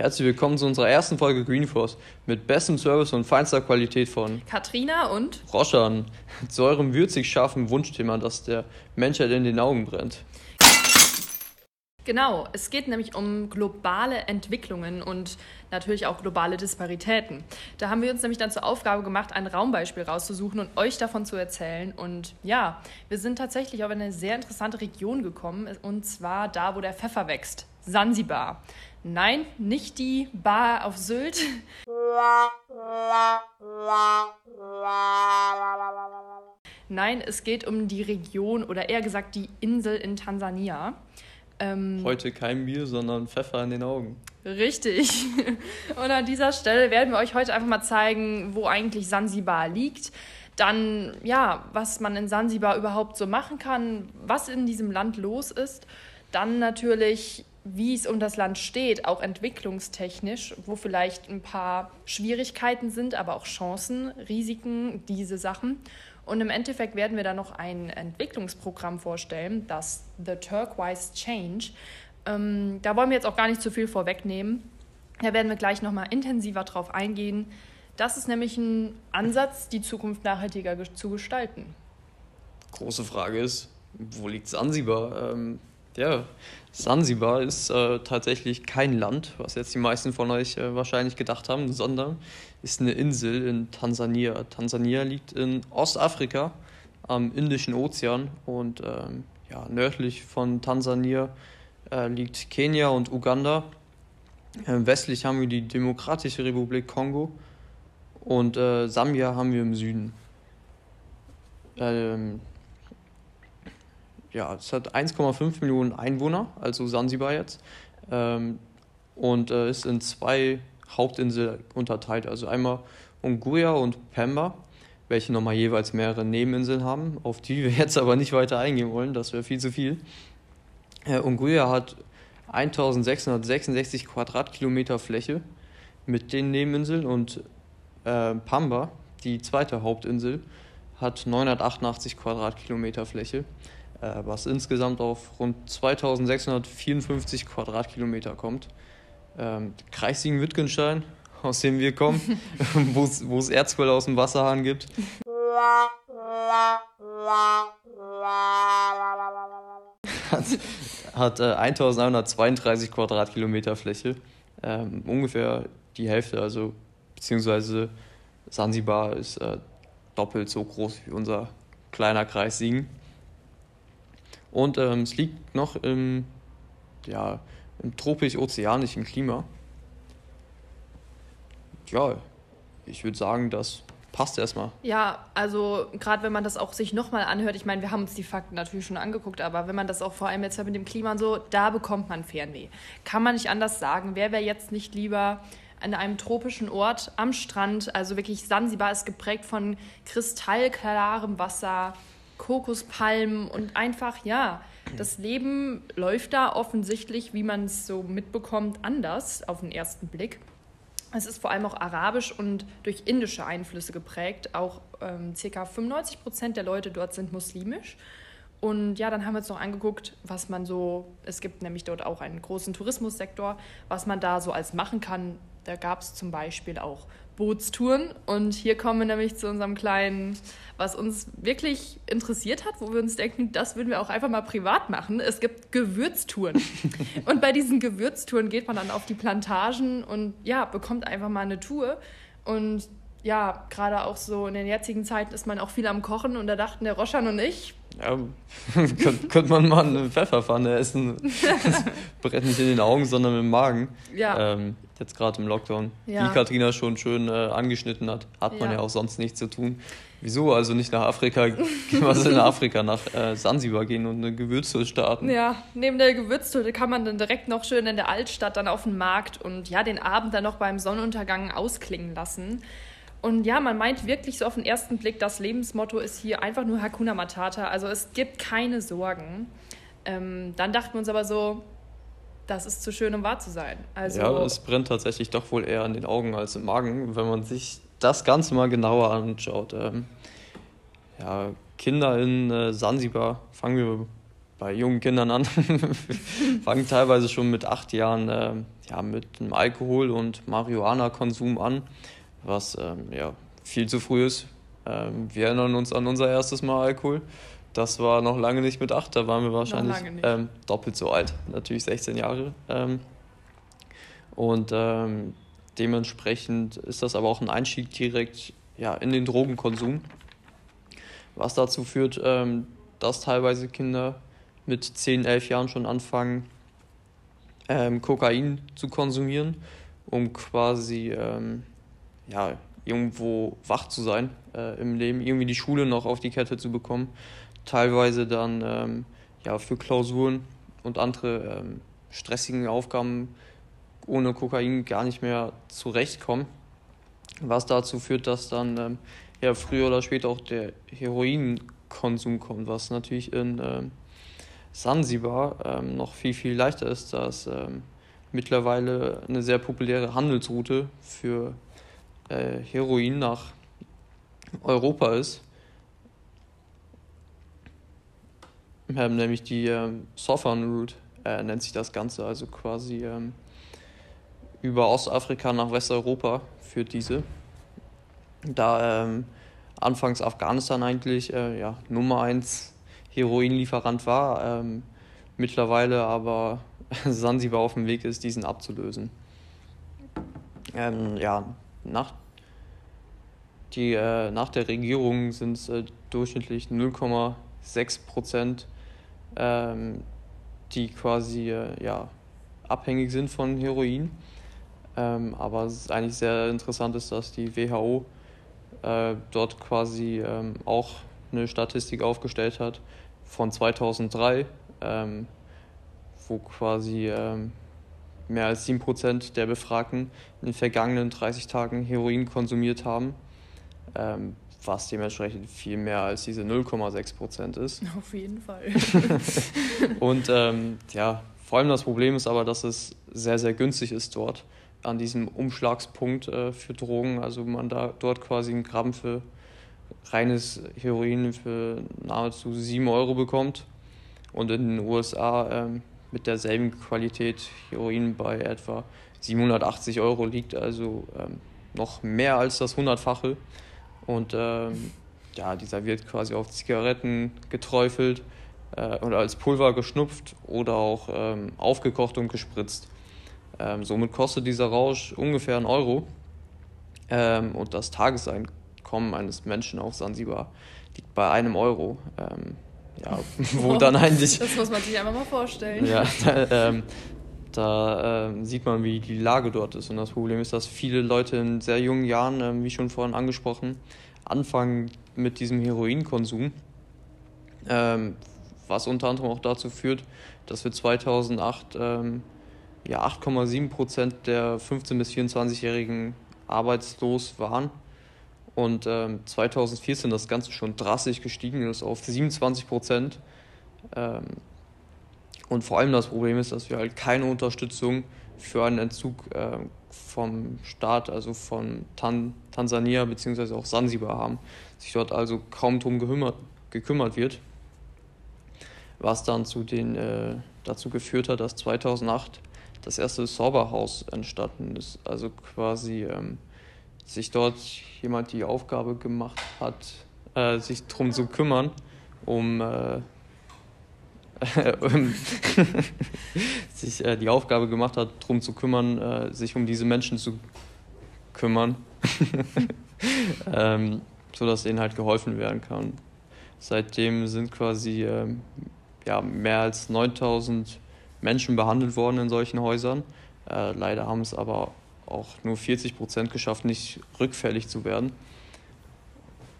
Herzlich willkommen zu unserer ersten Folge Greenforce mit bestem Service und feinster Qualität von Katrina und Roschan zu eurem würzig scharfen Wunschthema, das der Menschheit in den Augen brennt. Genau, es geht nämlich um globale Entwicklungen und natürlich auch globale Disparitäten. Da haben wir uns nämlich dann zur Aufgabe gemacht, ein Raumbeispiel rauszusuchen und euch davon zu erzählen. Und ja, wir sind tatsächlich auf eine sehr interessante Region gekommen, und zwar da, wo der Pfeffer wächst, Sansibar. Nein, nicht die Bar auf Sylt. Nein, es geht um die Region oder eher gesagt die Insel in Tansania. Ähm, Heute kein Bier, sondern Pfeffer in den Augen. Richtig. Und an dieser Stelle werden wir euch heute einfach mal zeigen, wo eigentlich Sansibar liegt. Dann, ja, was man in Sansibar überhaupt so machen kann, was in diesem Land los ist. Dann natürlich, wie es um das Land steht, auch entwicklungstechnisch, wo vielleicht ein paar Schwierigkeiten sind, aber auch Chancen, Risiken, diese Sachen. Und im Endeffekt werden wir dann noch ein Entwicklungsprogramm vorstellen, das The Turquoise Change. Ähm, da wollen wir jetzt auch gar nicht zu viel vorwegnehmen. Da werden wir gleich nochmal intensiver drauf eingehen. Das ist nämlich ein Ansatz, die Zukunft nachhaltiger zu gestalten. Große Frage ist, wo liegt Sansibar? Ähm, ja, Sansibar ist äh, tatsächlich kein Land, was jetzt die meisten von euch äh, wahrscheinlich gedacht haben, sondern ist eine Insel in Tansania. Tansania liegt in Ostafrika am Indischen Ozean und ähm, ja, nördlich von Tansania äh, liegt Kenia und Uganda. Äh, westlich haben wir die Demokratische Republik Kongo und äh, Sambia haben wir im Süden. Ähm, ja, es hat 1,5 Millionen Einwohner, also Sansibar jetzt, ähm, und äh, ist in zwei Hauptinseln unterteilt. Also einmal Unguja und Pemba, welche nochmal jeweils mehrere Nebeninseln haben, auf die wir jetzt aber nicht weiter eingehen wollen, das wäre viel zu viel. Äh, Unguja hat 1666 Quadratkilometer Fläche mit den Nebeninseln und äh, Pamba, die zweite Hauptinsel, hat 988 Quadratkilometer Fläche was insgesamt auf rund 2654 Quadratkilometer kommt. Ähm, Kreis Siegen-Wittgenstein, aus dem wir kommen, wo es Erzquelle aus dem Wasserhahn gibt. hat, hat äh, 1132 Quadratkilometer Fläche, ähm, ungefähr die Hälfte, also beziehungsweise Sansibar ist äh, doppelt so groß wie unser kleiner Kreis Siegen. Und ähm, es liegt noch im, ja, im tropisch-ozeanischen Klima. Ja, ich würde sagen, das passt erstmal. Ja, also gerade wenn man das auch sich nochmal anhört, ich meine, wir haben uns die Fakten natürlich schon angeguckt, aber wenn man das auch vor allem jetzt mit dem Klima und so, da bekommt man Fernweh. Kann man nicht anders sagen. Wer wäre jetzt nicht lieber an einem tropischen Ort am Strand? Also wirklich Sansibar ist geprägt von kristallklarem Wasser, Kokospalmen und einfach, ja, das Leben läuft da offensichtlich, wie man es so mitbekommt, anders auf den ersten Blick. Es ist vor allem auch arabisch und durch indische Einflüsse geprägt. Auch ähm, ca. 95 Prozent der Leute dort sind muslimisch. Und ja, dann haben wir uns noch angeguckt, was man so, es gibt nämlich dort auch einen großen Tourismussektor, was man da so als machen kann. Da gab es zum Beispiel auch Bootstouren. Und hier kommen wir nämlich zu unserem kleinen, was uns wirklich interessiert hat, wo wir uns denken, das würden wir auch einfach mal privat machen. Es gibt Gewürztouren. und bei diesen Gewürztouren geht man dann auf die Plantagen und ja, bekommt einfach mal eine Tour. Und ja, gerade auch so in den jetzigen Zeiten ist man auch viel am Kochen und da dachten der Roschan und ich. Ja, könnte könnt man mal eine Pfefferpfanne essen. Das brennt nicht in den Augen, sondern im Magen. Ja. Ähm, jetzt gerade im Lockdown. Ja. Wie Katrina schon schön äh, angeschnitten hat, hat man ja. ja auch sonst nichts zu tun. Wieso also nicht nach Afrika, was in Afrika, nach äh, Sansibar gehen und eine Gewürztüte starten? Ja, neben der Gewürztüte kann man dann direkt noch schön in der Altstadt dann auf den Markt und ja, den Abend dann noch beim Sonnenuntergang ausklingen lassen. Und ja, man meint wirklich so auf den ersten Blick, das Lebensmotto ist hier einfach nur Hakuna Matata. Also es gibt keine Sorgen. Ähm, dann dachten wir uns aber so, das ist zu schön, um wahr zu sein. Also, ja, es brennt tatsächlich doch wohl eher an den Augen als im Magen, wenn man sich das Ganze mal genauer anschaut. Ähm, ja, Kinder in äh, Sansibar, fangen wir bei jungen Kindern an, fangen teilweise schon mit acht Jahren äh, ja, mit einem Alkohol- und Marihuana-Konsum an, was ähm, ja, viel zu früh ist. Ähm, wir erinnern uns an unser erstes Mal Alkohol. Das war noch lange nicht mit acht, da waren wir wahrscheinlich ähm, doppelt so alt, natürlich 16 Jahre. Ähm, und ähm, dementsprechend ist das aber auch ein Einstieg direkt ja, in den Drogenkonsum, was dazu führt, ähm, dass teilweise Kinder mit 10, 11 Jahren schon anfangen, Kokain zu konsumieren, um quasi ähm, ja, irgendwo wach zu sein äh, im Leben, irgendwie die Schule noch auf die Kette zu bekommen. Teilweise dann ähm, ja, für Klausuren und andere ähm, stressigen Aufgaben ohne Kokain gar nicht mehr zurechtkommen. Was dazu führt, dass dann ähm, ja, früher oder später auch der Heroinkonsum kommt, was natürlich in ähm, Sansibar ähm, noch viel, viel leichter ist, da es ähm, mittlerweile eine sehr populäre Handelsroute für äh, Heroin nach Europa ist. Ähm, nämlich die ähm, Southern Route äh, nennt sich das Ganze, also quasi ähm, über Ostafrika nach Westeuropa führt diese. Da ähm, anfangs Afghanistan eigentlich äh, ja, Nummer 1 Heroinlieferant war, ähm, mittlerweile aber Sansibar auf dem Weg ist, diesen abzulösen. Ähm, ja, nach, die, äh, nach der Regierung sind es äh, durchschnittlich 0,6 Prozent, ähm, die quasi äh, ja, abhängig sind von Heroin. Ähm, aber es ist eigentlich sehr interessant ist, dass die WHO äh, dort quasi ähm, auch eine Statistik aufgestellt hat von 2003, ähm, wo quasi ähm, mehr als 7% der Befragten in den vergangenen 30 Tagen Heroin konsumiert haben, ähm, was dementsprechend viel mehr als diese 0,6% ist. Auf jeden Fall. Und ähm, ja, vor allem das Problem ist aber, dass es sehr, sehr günstig ist dort an diesem Umschlagspunkt äh, für Drogen. Also man da dort quasi einen Gramm für reines Heroin für nahezu 7 Euro bekommt und in den USA ähm, mit derselben Qualität Heroin bei etwa 780 Euro liegt, also ähm, noch mehr als das hundertfache. Und ähm, ja, dieser wird quasi auf Zigaretten geträufelt äh, oder als Pulver geschnupft oder auch ähm, aufgekocht und gespritzt. Ähm, somit kostet dieser Rausch ungefähr einen Euro. Ähm, und das Tageseinkommen eines Menschen auf Sansibar liegt bei einem Euro. Ähm, ja, wo dann eigentlich. Das muss man sich einfach mal vorstellen. Ja, da, ähm, da ähm, sieht man, wie die Lage dort ist. Und das Problem ist, dass viele Leute in sehr jungen Jahren, ähm, wie schon vorhin angesprochen, anfangen mit diesem Heroinkonsum. Ähm, was unter anderem auch dazu führt, dass wir 2008 ja, 8,7 Prozent der 15- bis 24-Jährigen arbeitslos waren. Und ähm, 2014 das Ganze schon drastisch gestiegen ist auf 27 Prozent. Ähm, und vor allem das Problem ist, dass wir halt keine Unterstützung für einen Entzug äh, vom Staat, also von Tan Tansania bzw. auch Sansibar haben. Sich dort also kaum drum gekümmert, wird. Was dann zu den, äh, dazu geführt hat, dass 2008 das erste Sorberhaus entstanden ist. Also quasi ähm, sich dort jemand die Aufgabe gemacht hat, äh, sich darum zu kümmern, um, äh, sich äh, die Aufgabe gemacht hat, darum zu kümmern, äh, sich um diese Menschen zu kümmern, ähm, sodass denen halt geholfen werden kann. Seitdem sind quasi ähm, ja, mehr als 9000 Menschen behandelt worden in solchen Häusern. Äh, leider haben es aber auch nur 40 Prozent geschafft, nicht rückfällig zu werden.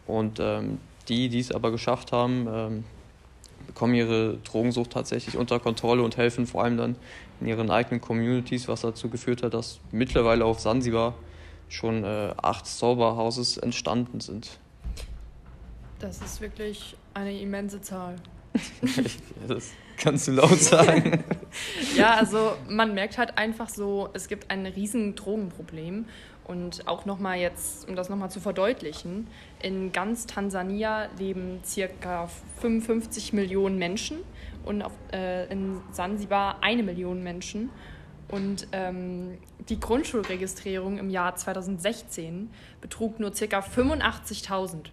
Und ähm, die, die es aber geschafft haben, ähm, bekommen ihre Drogensucht tatsächlich unter Kontrolle und helfen vor allem dann in ihren eigenen Communities, was dazu geführt hat, dass mittlerweile auf Sansibar schon äh, acht Sober-Houses entstanden sind. Das ist wirklich eine immense Zahl. Das kannst du laut sagen. ja, also man merkt halt einfach so, es gibt ein riesen Drogenproblem. Und auch nochmal jetzt, um das nochmal zu verdeutlichen, in ganz Tansania leben circa 55 Millionen Menschen und auf, äh, in Sansibar eine Million Menschen. Und ähm, die Grundschulregistrierung im Jahr 2016 betrug nur ca. 85.000.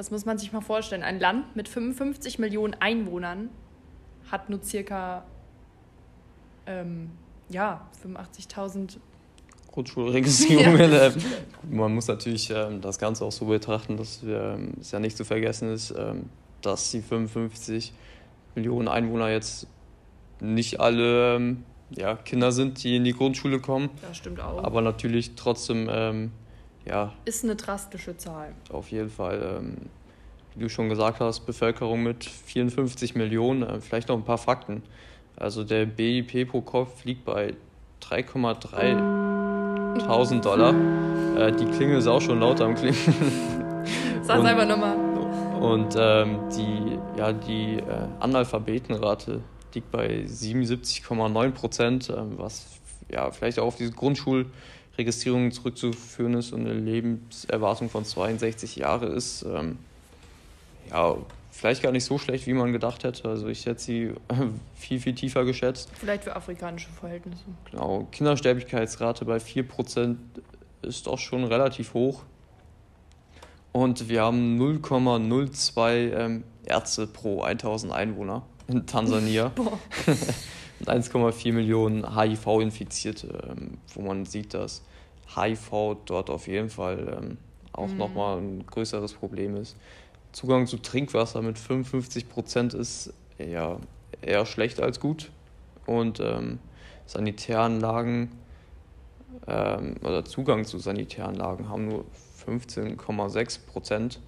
Das muss man sich mal vorstellen. Ein Land mit 55 Millionen Einwohnern hat nur ca. Ähm, ja, 85.000 Grundschulregistrierungen. Ja. Man muss natürlich ähm, das Ganze auch so betrachten, dass ähm, es ja nicht zu vergessen ist, ähm, dass die 55 Millionen Einwohner jetzt nicht alle ähm, ja, Kinder sind, die in die Grundschule kommen. Das stimmt auch. Aber natürlich trotzdem, ähm, ja. Ist eine drastische Zahl. Auf jeden Fall. Ähm, wie du schon gesagt hast, Bevölkerung mit 54 Millionen. Äh, vielleicht noch ein paar Fakten. Also der BIP pro Kopf liegt bei 3,3 Tausend Dollar. Äh, die Klingel ist auch schon lauter am Klingen. Sag's einfach nochmal. Und ähm, die, ja, die äh, Analphabetenrate liegt bei 77,9 Prozent, ähm, was ja vielleicht auch auf diese Grundschulregistrierung zurückzuführen ist und eine Lebenserwartung von 62 Jahren ist. Ähm, ja, vielleicht gar nicht so schlecht, wie man gedacht hätte. Also ich hätte sie viel, viel tiefer geschätzt. Vielleicht für afrikanische Verhältnisse. Genau. Kindersterblichkeitsrate bei 4% ist doch schon relativ hoch. Und wir haben 0,02 ähm, Ärzte pro 1000 Einwohner in Tansania. und 1,4 Millionen HIV-Infizierte, ähm, wo man sieht, dass HIV dort auf jeden Fall ähm, auch mhm. nochmal ein größeres Problem ist. Zugang zu Trinkwasser mit 55 Prozent ist ja eher schlecht als gut. Und ähm, Sanitäranlagen ähm, oder Zugang zu Sanitäranlagen haben nur 15,6 Prozent.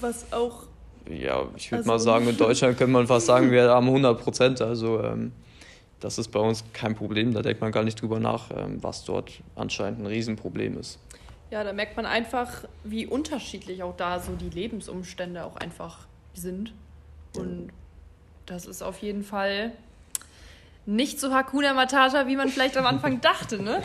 Was auch. Ja, ich würde also, mal sagen, in Deutschland könnte man fast sagen, wir haben 100 Prozent. Also ähm, das ist bei uns kein Problem. Da denkt man gar nicht drüber nach, ähm, was dort anscheinend ein Riesenproblem ist. Ja, da merkt man einfach, wie unterschiedlich auch da so die Lebensumstände auch einfach sind. Und das ist auf jeden Fall nicht so Hakuna Matata, wie man vielleicht am Anfang dachte, ne?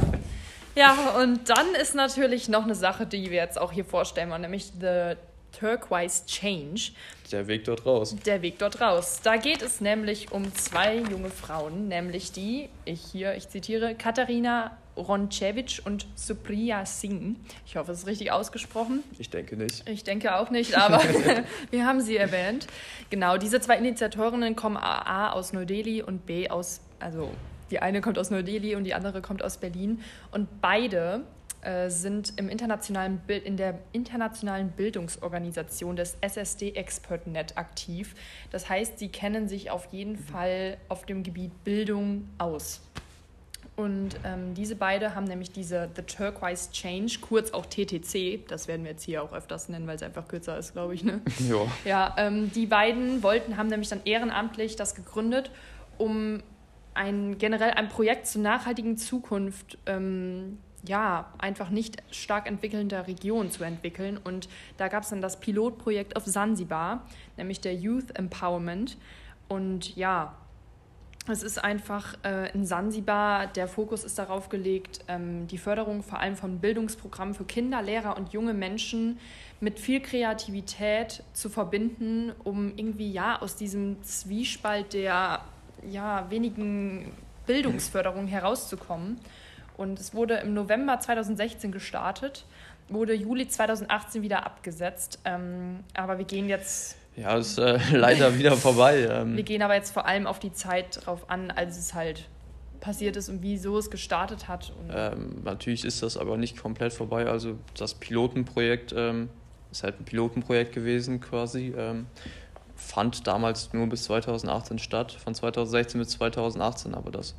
Ja, und dann ist natürlich noch eine Sache, die wir jetzt auch hier vorstellen nämlich The Turquoise Change. Der Weg dort raus. Der Weg dort raus. Da geht es nämlich um zwei junge Frauen, nämlich die, ich hier, ich zitiere, Katharina Roncevic und Supriya Singh. Ich hoffe, es ist richtig ausgesprochen. Ich denke nicht. Ich denke auch nicht, aber wir haben sie erwähnt. Genau, diese zwei Initiatorinnen kommen A aus Neu-Delhi und B aus, also die eine kommt aus Neu-Delhi und die andere kommt aus Berlin. Und beide äh, sind im internationalen Bild, in der internationalen Bildungsorganisation des SSD ExpertNet aktiv. Das heißt, sie kennen sich auf jeden. Fall auf dem Gebiet Bildung aus. Und ähm, diese beide haben nämlich diese The Turquoise Change, kurz auch TTC, das werden wir jetzt hier auch öfters nennen, weil es einfach kürzer ist, glaube ich. Ne? Jo. Ja, ähm, die beiden wollten, haben nämlich dann ehrenamtlich das gegründet, um ein generell ein Projekt zur nachhaltigen Zukunft ähm, ja, einfach nicht stark entwickelnder Region zu entwickeln. Und da gab es dann das Pilotprojekt auf Sansibar, nämlich der Youth Empowerment. Und ja, es ist einfach äh, in Sansibar, der Fokus ist darauf gelegt, ähm, die Förderung vor allem von Bildungsprogrammen für Kinder, Lehrer und junge Menschen mit viel Kreativität zu verbinden, um irgendwie ja aus diesem Zwiespalt der ja, wenigen Bildungsförderung herauszukommen. Und es wurde im November 2016 gestartet, wurde Juli 2018 wieder abgesetzt. Ähm, aber wir gehen jetzt. Ja, ist äh, leider wieder vorbei. Ähm. Wir gehen aber jetzt vor allem auf die Zeit drauf an, als es halt passiert ist und wieso es gestartet hat. Ähm, natürlich ist das aber nicht komplett vorbei. Also das Pilotenprojekt ähm, ist halt ein Pilotenprojekt gewesen quasi. Ähm, fand damals nur bis 2018 statt, von 2016 bis 2018, aber das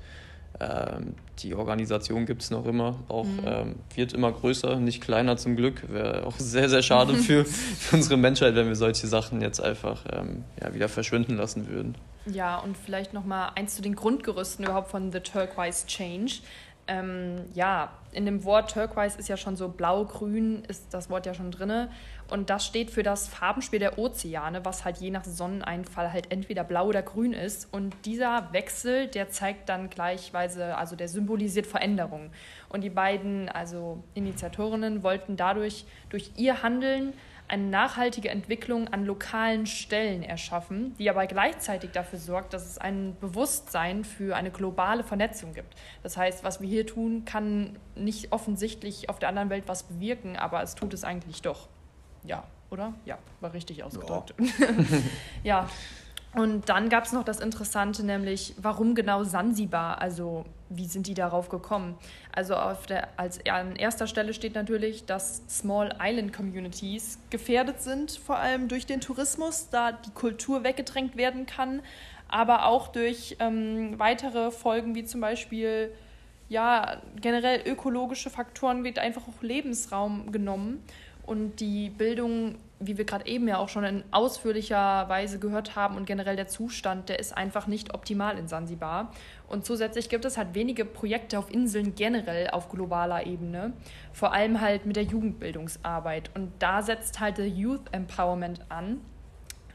die Organisation gibt es noch immer, auch mhm. ähm, wird immer größer, nicht kleiner zum Glück. Wäre auch sehr, sehr schade für, für, unsere Menschheit, wenn wir solche Sachen jetzt einfach ähm, ja, wieder verschwinden lassen würden. Ja, und vielleicht nochmal eins zu den Grundgerüsten überhaupt von The Turquoise Change. Ähm, ja, in dem Wort Turquoise ist ja schon so blau-grün, ist das Wort ja schon drin. Und das steht für das Farbenspiel der Ozeane, was halt je nach Sonneneinfall halt entweder blau oder grün ist. Und dieser Wechsel, der zeigt dann gleichweise, also der symbolisiert Veränderung. Und die beiden, also Initiatorinnen, wollten dadurch durch ihr Handeln eine nachhaltige Entwicklung an lokalen Stellen erschaffen, die aber gleichzeitig dafür sorgt, dass es ein Bewusstsein für eine globale Vernetzung gibt. Das heißt, was wir hier tun, kann nicht offensichtlich auf der anderen Welt was bewirken, aber es tut es eigentlich doch. Ja, oder? Ja, war richtig ausgedrückt. Ja. Und dann gab es noch das Interessante, nämlich warum genau Sansibar? Also wie sind die darauf gekommen? Also der, als an erster Stelle steht natürlich, dass Small Island Communities gefährdet sind, vor allem durch den Tourismus, da die Kultur weggedrängt werden kann, aber auch durch ähm, weitere Folgen wie zum Beispiel ja generell ökologische Faktoren wird einfach auch Lebensraum genommen und die Bildung wie wir gerade eben ja auch schon in ausführlicher Weise gehört haben und generell der Zustand, der ist einfach nicht optimal in Sansibar. Und zusätzlich gibt es halt wenige Projekte auf Inseln generell auf globaler Ebene, vor allem halt mit der Jugendbildungsarbeit. Und da setzt halt der Youth Empowerment an.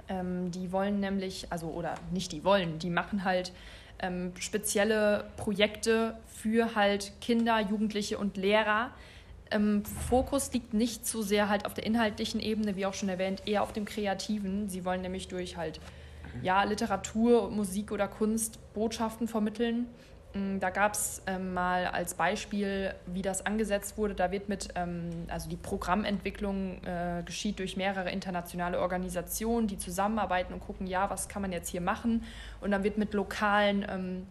Ähm, die wollen nämlich, also oder nicht die wollen, die machen halt ähm, spezielle Projekte für halt Kinder, Jugendliche und Lehrer, ähm, Fokus liegt nicht so sehr halt auf der inhaltlichen Ebene, wie auch schon erwähnt, eher auf dem Kreativen. Sie wollen nämlich durch halt ja, Literatur, Musik oder Kunst Botschaften vermitteln. Mm, da gab es ähm, mal als Beispiel, wie das angesetzt wurde. Da wird mit, ähm, also die Programmentwicklung äh, geschieht durch mehrere internationale Organisationen, die zusammenarbeiten und gucken, ja, was kann man jetzt hier machen. Und dann wird mit lokalen ähm,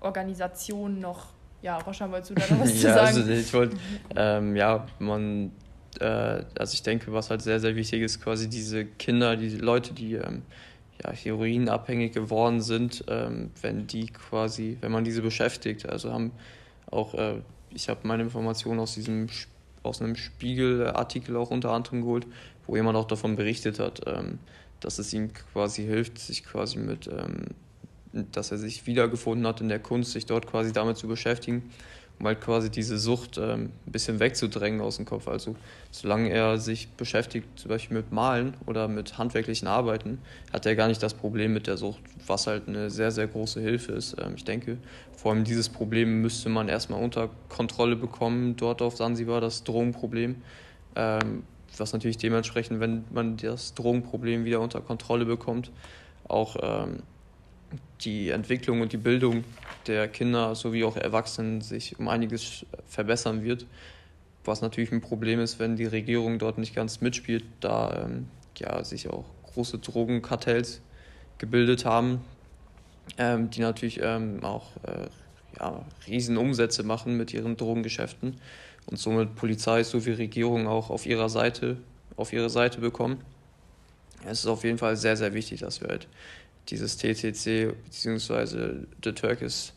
Organisationen noch ja, Roshan, wolltest du da noch was ja, zu sagen? Also ich wollte, ähm, ja, man, äh, also ich denke, was halt sehr, sehr wichtig ist, quasi diese Kinder, diese Leute, die ähm, ja, heroinabhängig geworden sind, ähm, wenn die quasi, wenn man diese beschäftigt, also haben auch, äh, ich habe meine Informationen aus diesem aus einem Spiegelartikel auch unter anderem geholt, wo jemand auch davon berichtet hat, ähm, dass es ihm quasi hilft, sich quasi mit ähm, dass er sich wiedergefunden hat in der Kunst, sich dort quasi damit zu beschäftigen, um halt quasi diese Sucht ähm, ein bisschen wegzudrängen aus dem Kopf. Also solange er sich beschäftigt, zum Beispiel mit Malen oder mit handwerklichen Arbeiten, hat er gar nicht das Problem mit der Sucht, was halt eine sehr, sehr große Hilfe ist. Ähm, ich denke, vor allem dieses Problem müsste man erstmal unter Kontrolle bekommen, dort auf Sansibar, das Drogenproblem. Ähm, was natürlich dementsprechend, wenn man das Drogenproblem wieder unter Kontrolle bekommt, auch ähm, die Entwicklung und die Bildung der Kinder sowie auch Erwachsenen sich um einiges verbessern wird. Was natürlich ein Problem ist, wenn die Regierung dort nicht ganz mitspielt, da ähm, ja, sich auch große Drogenkartells gebildet haben, ähm, die natürlich ähm, auch äh, ja, Riesenumsätze machen mit ihren Drogengeschäften und somit Polizei sowie Regierung auch auf ihrer Seite, auf ihre Seite bekommen. Es ist auf jeden Fall sehr, sehr wichtig, dass wir halt dieses TCC bzw. The Turkish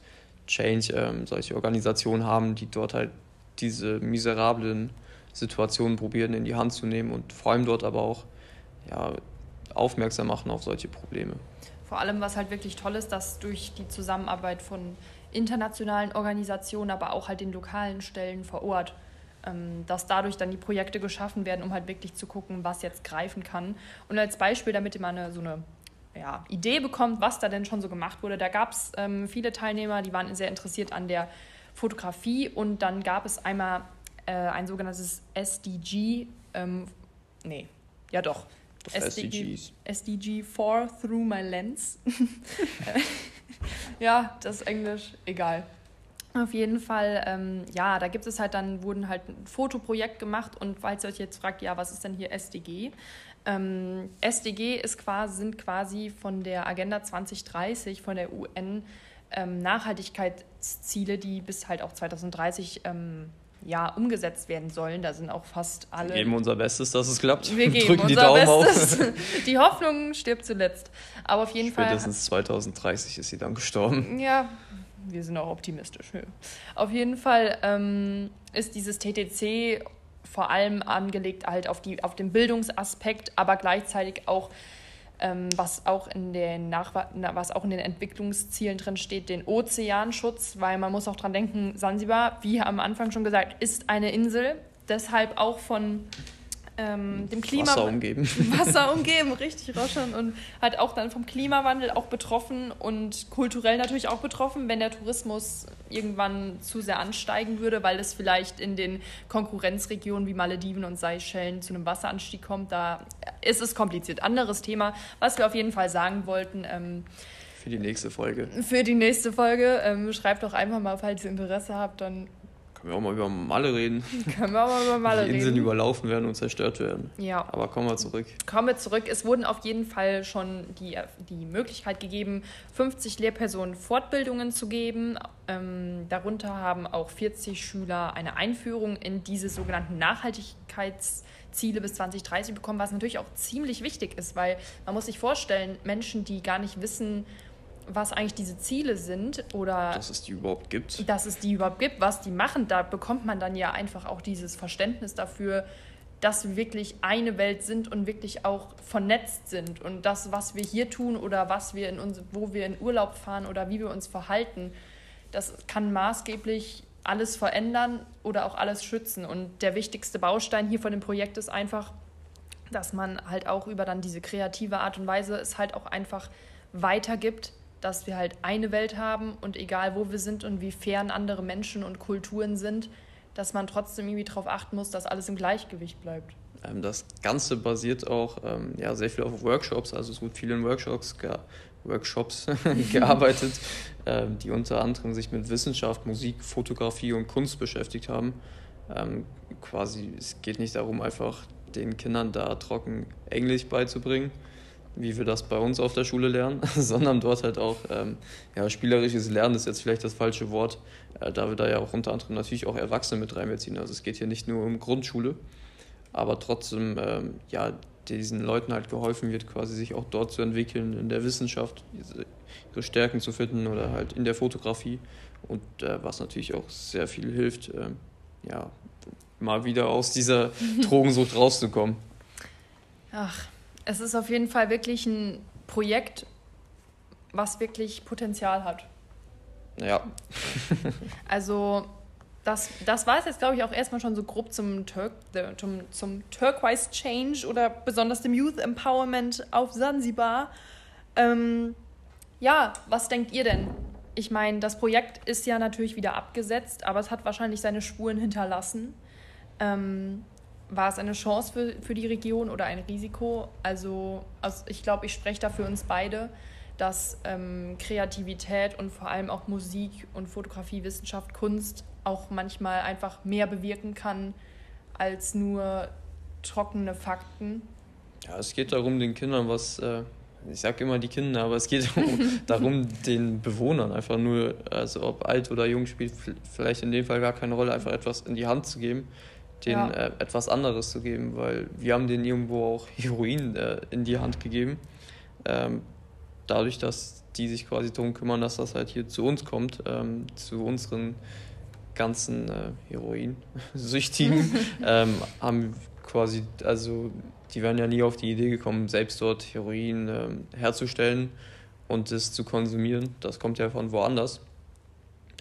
Change ähm, solche Organisationen haben, die dort halt diese miserablen Situationen probieren in die Hand zu nehmen und vor allem dort aber auch ja, aufmerksam machen auf solche Probleme. Vor allem, was halt wirklich toll ist, dass durch die Zusammenarbeit von internationalen Organisationen, aber auch halt den lokalen Stellen vor Ort, ähm, dass dadurch dann die Projekte geschaffen werden, um halt wirklich zu gucken, was jetzt greifen kann. Und als Beispiel, damit man eine, so eine ja, Idee bekommt, was da denn schon so gemacht wurde. Da gab es ähm, viele Teilnehmer, die waren sehr interessiert an der Fotografie und dann gab es einmal äh, ein sogenanntes SDG, ähm, nee, ja doch. SDG, SDG 4 Through My Lens. ja, das ist Englisch, egal. Auf jeden Fall, ähm, ja, da gibt es halt dann, wurden halt ein Fotoprojekt gemacht und falls ihr euch jetzt fragt, ja, was ist denn hier SDG? Ähm, SDG ist quasi, sind quasi von der Agenda 2030 von der UN ähm, Nachhaltigkeitsziele, die bis halt auch 2030 ähm, ja, umgesetzt werden sollen. Da sind auch fast alle. Wir geben unser Bestes, dass es klappt. Wir geben Drücken die Daumen Bestes. auf. Die Hoffnung stirbt zuletzt. Aber auf jeden Spätestens Fall. Spätestens 2030 ist sie dann gestorben. Ja, wir sind auch optimistisch. Auf jeden Fall ähm, ist dieses TTC vor allem angelegt halt auf, die, auf den Bildungsaspekt, aber gleichzeitig auch, ähm, was, auch in den was auch in den Entwicklungszielen drin steht, den Ozeanschutz, weil man muss auch dran denken, Sansibar, wie am Anfang schon gesagt, ist eine Insel, deshalb auch von ähm, dem Klima Wasser umgeben. Wasser umgeben, richtig, Roschan. Und halt auch dann vom Klimawandel auch betroffen und kulturell natürlich auch betroffen, wenn der Tourismus irgendwann zu sehr ansteigen würde, weil es vielleicht in den Konkurrenzregionen wie Malediven und Seychellen zu einem Wasseranstieg kommt. Da ist es kompliziert. Anderes Thema, was wir auf jeden Fall sagen wollten. Ähm, für die nächste Folge. Für die nächste Folge. Ähm, schreibt doch einfach mal, falls ihr Interesse habt, dann können wir auch mal über Malle reden. Können wir auch mal über Malle reden. Die Inseln reden. überlaufen werden und zerstört werden. Ja. Aber kommen wir zurück. Kommen wir zurück. Es wurden auf jeden Fall schon die, die Möglichkeit gegeben, 50 Lehrpersonen Fortbildungen zu geben. Ähm, darunter haben auch 40 Schüler eine Einführung in diese sogenannten Nachhaltigkeitsziele bis 2030 bekommen, was natürlich auch ziemlich wichtig ist, weil man muss sich vorstellen, Menschen, die gar nicht wissen, was eigentlich diese Ziele sind oder dass es die überhaupt gibt. Dass es die überhaupt gibt, was die machen, da bekommt man dann ja einfach auch dieses Verständnis dafür, dass wir wirklich eine Welt sind und wirklich auch vernetzt sind und das, was wir hier tun oder was wir in uns, wo wir in Urlaub fahren oder wie wir uns verhalten, das kann maßgeblich alles verändern oder auch alles schützen. Und der wichtigste Baustein hier von dem Projekt ist einfach, dass man halt auch über dann diese kreative Art und Weise es halt auch einfach weitergibt dass wir halt eine Welt haben und egal wo wir sind und wie fern andere Menschen und Kulturen sind, dass man trotzdem irgendwie darauf achten muss, dass alles im Gleichgewicht bleibt. Ähm, das Ganze basiert auch ähm, ja, sehr viel auf Workshops, also es wird viel in Workshops, ge Workshops gearbeitet, ähm, die unter anderem sich mit Wissenschaft, Musik, Fotografie und Kunst beschäftigt haben. Ähm, quasi, es geht nicht darum, einfach den Kindern da trocken Englisch beizubringen, wie wir das bei uns auf der Schule lernen, sondern dort halt auch, ähm, ja, spielerisches Lernen ist jetzt vielleicht das falsche Wort, äh, da wir da ja auch unter anderem natürlich auch Erwachsene mit reinbeziehen. Also es geht hier nicht nur um Grundschule, aber trotzdem, ähm, ja, diesen Leuten halt geholfen wird, quasi sich auch dort zu entwickeln, in der Wissenschaft, ihre Stärken zu finden oder halt in der Fotografie und äh, was natürlich auch sehr viel hilft, äh, ja, mal wieder aus dieser Drogensucht rauszukommen. Ach, es ist auf jeden Fall wirklich ein Projekt, was wirklich Potenzial hat. Ja. also das, das war es jetzt, glaube ich, auch erstmal schon so grob zum, Tur zum, zum Turquoise Change oder besonders dem Youth Empowerment auf Sansibar. Ähm, ja, was denkt ihr denn? Ich meine, das Projekt ist ja natürlich wieder abgesetzt, aber es hat wahrscheinlich seine Spuren hinterlassen. Ähm, war es eine Chance für, für die Region oder ein Risiko? Also, also ich glaube, ich spreche da für uns beide, dass ähm, Kreativität und vor allem auch Musik und Fotografie, Wissenschaft, Kunst auch manchmal einfach mehr bewirken kann als nur trockene Fakten. Ja, es geht darum, den Kindern was, äh, ich sage immer die Kinder, aber es geht darum, den Bewohnern einfach nur, also ob alt oder jung spielt vielleicht in dem Fall gar keine Rolle, einfach etwas in die Hand zu geben denen ja. äh, etwas anderes zu geben, weil wir haben denen irgendwo auch Heroin äh, in die Hand gegeben. Ähm, dadurch, dass die sich quasi darum kümmern, dass das halt hier zu uns kommt, ähm, zu unseren ganzen äh, Heroin-Süchtigen, ähm, haben quasi, also die wären ja nie auf die Idee gekommen, selbst dort Heroin ähm, herzustellen und es zu konsumieren. Das kommt ja von woanders.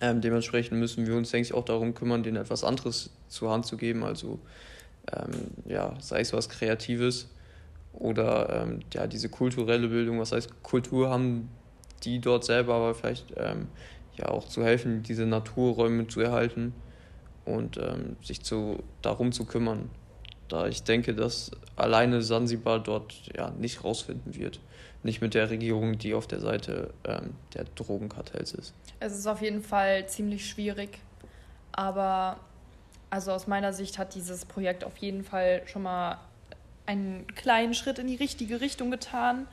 Ähm, dementsprechend müssen wir uns, denke ich, auch darum kümmern, denen etwas anderes zur Hand zu geben. Also ähm, ja, sei es was Kreatives oder ähm, ja, diese kulturelle Bildung, was heißt Kultur haben die dort selber, aber vielleicht ähm, ja auch zu helfen, diese Naturräume zu erhalten und ähm, sich zu, darum zu kümmern. Da ich denke, dass alleine Sansibar dort ja nicht rausfinden wird nicht mit der Regierung, die auf der Seite ähm, der Drogenkartells ist. Es ist auf jeden Fall ziemlich schwierig, aber also aus meiner Sicht hat dieses Projekt auf jeden Fall schon mal einen kleinen Schritt in die richtige Richtung getan.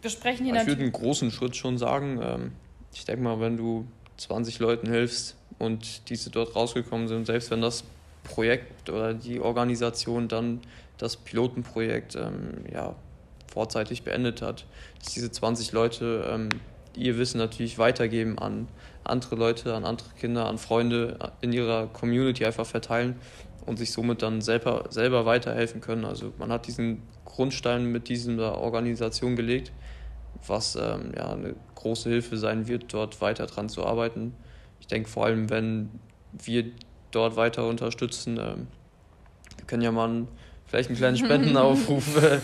Wir sprechen hier ich natürlich. Ich würde einen großen Schritt schon sagen. Ähm, ich denke mal, wenn du 20 Leuten hilfst und diese dort rausgekommen sind, selbst wenn das Projekt oder die Organisation dann das Pilotenprojekt ähm, ja, vorzeitig beendet hat, dass diese 20 Leute ähm, ihr Wissen natürlich weitergeben an andere Leute, an andere Kinder, an Freunde in ihrer Community einfach verteilen und sich somit dann selber, selber weiterhelfen können. Also man hat diesen Grundstein mit dieser Organisation gelegt, was ähm, ja, eine große Hilfe sein wird, dort weiter dran zu arbeiten. Ich denke vor allem, wenn wir dort weiter unterstützen, ähm, wir können ja mal ein vielleicht einen kleinen Spendenaufruf äh,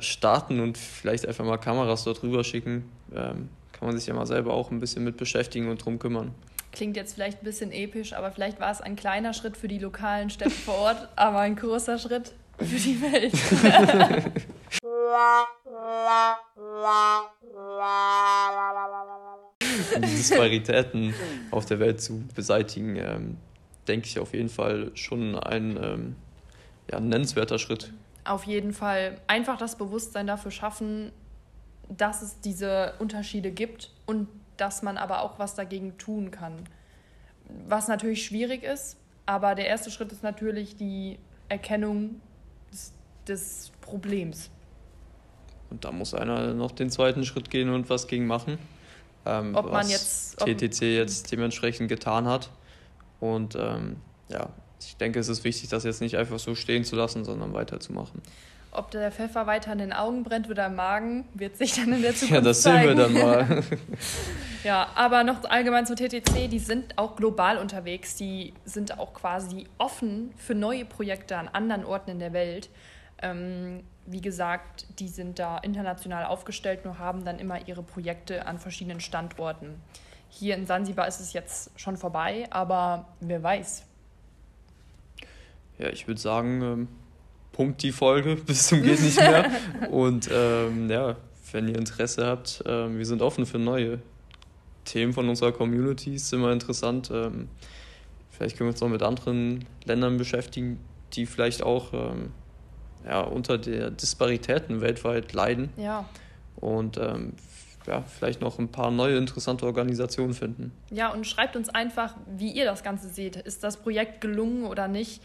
starten und vielleicht einfach mal Kameras dort rüber schicken. Ähm, kann man sich ja mal selber auch ein bisschen mit beschäftigen und drum kümmern. Klingt jetzt vielleicht ein bisschen episch, aber vielleicht war es ein kleiner Schritt für die lokalen Städte vor Ort, aber ein großer Schritt für die Welt. die Disparitäten auf der Welt zu beseitigen, ähm, denke ich auf jeden Fall schon ein ähm, ja, nennenswerter Schritt. Auf jeden Fall einfach das Bewusstsein dafür schaffen, dass es diese Unterschiede gibt und dass man aber auch was dagegen tun kann. Was natürlich schwierig ist, aber der erste Schritt ist natürlich die Erkennung des, des Problems. Und da muss einer noch den zweiten Schritt gehen und was gegen machen. Ähm, ob man jetzt. TTC jetzt dementsprechend getan hat. Und ähm, ja, ich denke, es ist wichtig, das jetzt nicht einfach so stehen zu lassen, sondern weiterzumachen. Ob der Pfeffer weiter in den Augen brennt oder im Magen, wird sich dann in der Zukunft Ja, das zeigen. sehen wir dann mal. ja, aber noch allgemein zur TTC, die sind auch global unterwegs, die sind auch quasi offen für neue Projekte an anderen Orten in der Welt. Ähm, wie gesagt, die sind da international aufgestellt, nur haben dann immer ihre Projekte an verschiedenen Standorten. Hier in Sansibar ist es jetzt schon vorbei, aber wer weiß. Ja, ich würde sagen, ähm, pumpt die Folge bis zum geht nicht mehr. Und ähm, ja, wenn ihr Interesse habt, äh, wir sind offen für neue Themen von unserer Community. Ist immer interessant. Ähm, vielleicht können wir uns noch mit anderen Ländern beschäftigen, die vielleicht auch ähm, ja, unter der Disparitäten weltweit leiden. Ja. Und ähm, ja, vielleicht noch ein paar neue interessante Organisationen finden. Ja, und schreibt uns einfach, wie ihr das Ganze seht. Ist das Projekt gelungen oder nicht?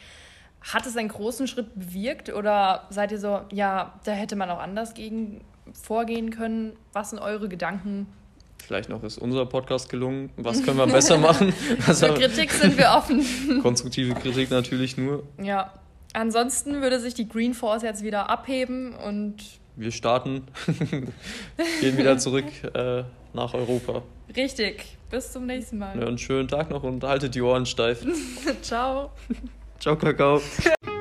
Hat es einen großen Schritt bewirkt oder seid ihr so, ja, da hätte man auch anders gegen vorgehen können? Was sind eure Gedanken? Vielleicht noch ist unser Podcast gelungen. Was können wir besser machen? Für Kritik sind wir offen. Konstruktive Kritik natürlich nur. Ja, Ansonsten würde sich die Green Force jetzt wieder abheben und. Wir starten, gehen wieder zurück äh, nach Europa. Richtig. Bis zum nächsten Mal. Ja, einen schönen Tag noch und haltet die Ohren steif. Ciao. Ciao, Kakao.